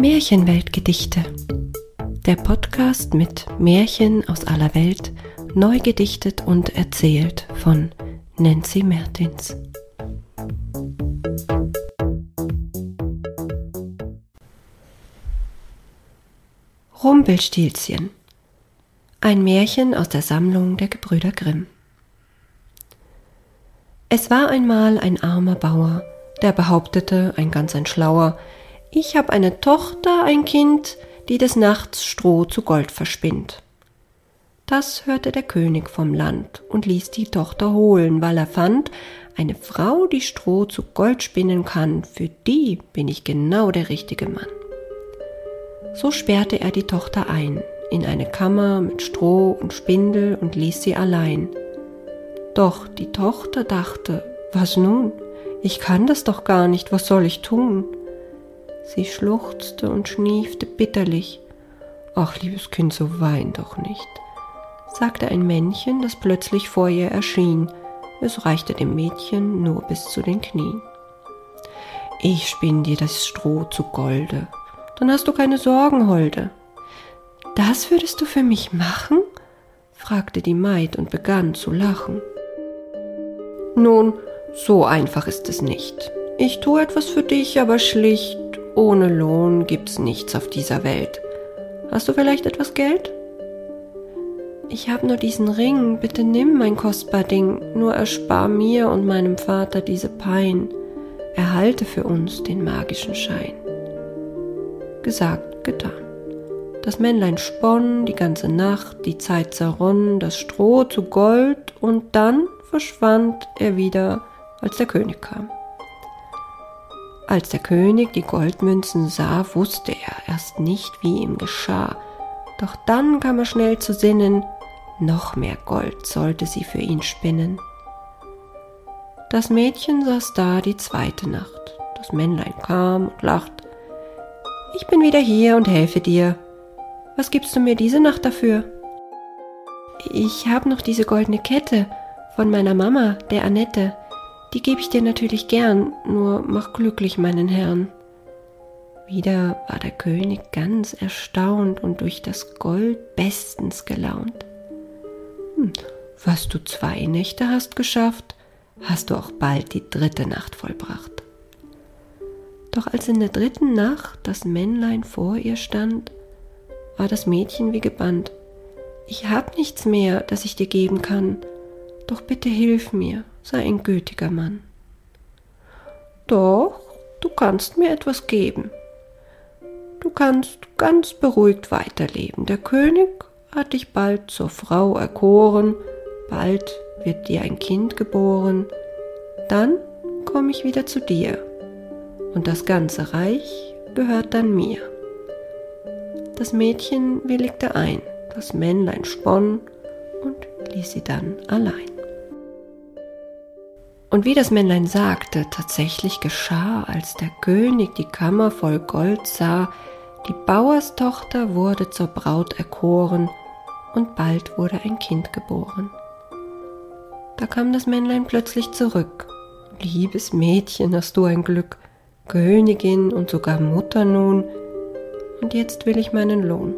Märchenweltgedichte. Der Podcast mit Märchen aus aller Welt, neu gedichtet und erzählt von Nancy Mertins. Rumpelstilzchen. Ein Märchen aus der Sammlung der Gebrüder Grimm. Es war einmal ein armer Bauer, der behauptete, ein ganz ein Schlauer, ich hab eine Tochter, ein Kind, die des Nachts Stroh zu Gold verspinnt. Das hörte der König vom Land und ließ die Tochter holen, weil er fand, eine Frau, die Stroh zu Gold spinnen kann, für die bin ich genau der richtige Mann. So sperrte er die Tochter ein in eine Kammer mit Stroh und Spindel und ließ sie allein. Doch die Tochter dachte, was nun? Ich kann das doch gar nicht, was soll ich tun? Sie schluchzte und schniefte bitterlich. Ach, liebes Kind, so wein doch nicht, sagte ein Männchen, das plötzlich vor ihr erschien. Es reichte dem Mädchen nur bis zu den Knien. Ich spinn dir das Stroh zu Golde, dann hast du keine Sorgen, Holde. Das würdest du für mich machen? fragte die Maid und begann zu lachen. Nun, so einfach ist es nicht. Ich tue etwas für dich, aber schlicht ohne Lohn gibt's nichts auf dieser Welt. Hast du vielleicht etwas Geld? Ich habe nur diesen Ring, bitte nimm mein kostbar Ding, nur erspar mir und meinem Vater diese Pein, erhalte für uns den magischen Schein. Gesagt, getan. Das Männlein sponn die ganze Nacht, die Zeit zerronnen, das Stroh zu Gold, und dann verschwand er wieder, als der König kam. Als der König die Goldmünzen sah, wusste er erst nicht, wie ihm geschah. Doch dann kam er schnell zu Sinnen, noch mehr Gold sollte sie für ihn spinnen. Das Mädchen saß da die zweite Nacht. Das Männlein kam und lacht. Ich bin wieder hier und helfe dir. Was gibst du mir diese Nacht dafür? Ich habe noch diese goldene Kette von meiner Mama, der Annette. Die gebe ich dir natürlich gern, nur mach glücklich meinen Herrn. Wieder war der König ganz erstaunt und durch das Gold bestens gelaunt. Hm, was du zwei Nächte hast geschafft, hast du auch bald die dritte Nacht vollbracht. Doch als in der dritten Nacht das Männlein vor ihr stand, war das Mädchen wie gebannt. Ich hab nichts mehr, das ich dir geben kann, doch bitte hilf mir, sei ein gütiger Mann. Doch, du kannst mir etwas geben. Du kannst ganz beruhigt weiterleben. Der König hat dich bald zur Frau erkoren, bald wird dir ein Kind geboren, dann komme ich wieder zu dir und das ganze Reich gehört dann mir. Das Mädchen willigte ein, das Männlein sponn und ließ sie dann allein. Und wie das Männlein sagte, tatsächlich geschah, als der König die Kammer voll Gold sah, die Bauerstochter wurde zur Braut erkoren, und bald wurde ein Kind geboren. Da kam das Männlein plötzlich zurück. Liebes Mädchen, hast du ein Glück, Königin und sogar Mutter nun, und jetzt will ich meinen Lohn.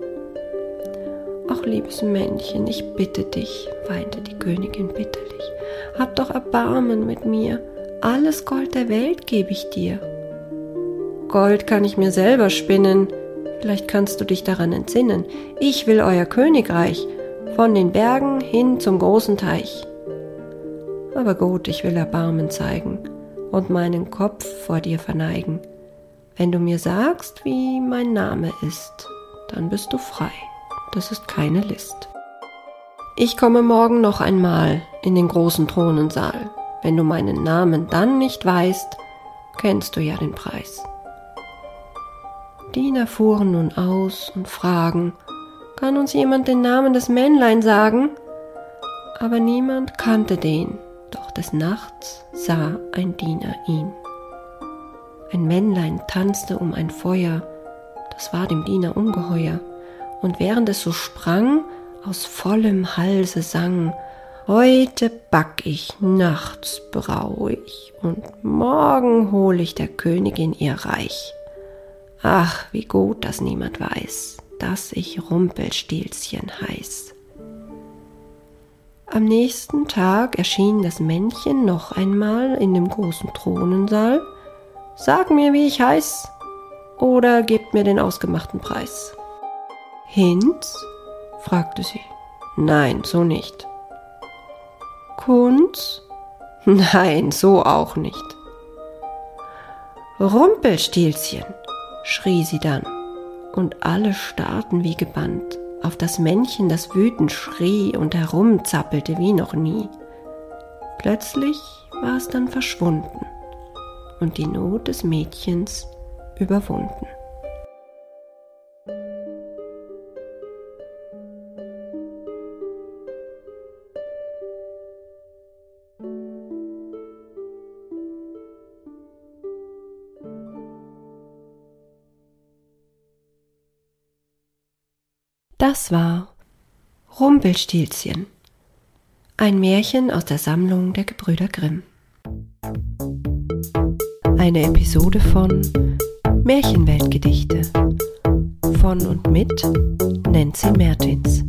Ach, liebes Männchen, ich bitte dich, weinte die Königin bitterlich, hab doch Erbarmen mit mir, alles Gold der Welt gebe ich dir. Gold kann ich mir selber spinnen, vielleicht kannst du dich daran entsinnen. Ich will euer Königreich, von den Bergen hin zum großen Teich. Aber gut, ich will Erbarmen zeigen und meinen Kopf vor dir verneigen. Wenn du mir sagst, wie mein Name ist, dann bist du frei das ist keine List. Ich komme morgen noch einmal in den großen Thronensaal. Wenn du meinen Namen dann nicht weißt, kennst du ja den Preis. Diener fuhren nun aus und fragen, kann uns jemand den Namen des Männlein sagen? Aber niemand kannte den, doch des Nachts sah ein Diener ihn. Ein Männlein tanzte um ein Feuer, das war dem Diener ungeheuer und während es so sprang, aus vollem Halse sang, Heute back ich, nachts brau ich und morgen hol ich der Königin ihr Reich. Ach, wie gut, dass niemand weiß, dass ich Rumpelstilzchen heiß. Am nächsten Tag erschien das Männchen noch einmal in dem großen Thronensaal. Sag mir, wie ich heiß, oder gebt mir den ausgemachten Preis. Hinz? fragte sie. Nein, so nicht. Kunz? Nein, so auch nicht. Rumpelstilzchen, schrie sie dann, und alle starrten wie gebannt auf das Männchen, das wütend schrie und herumzappelte wie noch nie. Plötzlich war es dann verschwunden und die Not des Mädchens überwunden. Das war Rumpelstilzchen, ein Märchen aus der Sammlung der Gebrüder Grimm. Eine Episode von Märchenweltgedichte von und mit Nancy Mertins.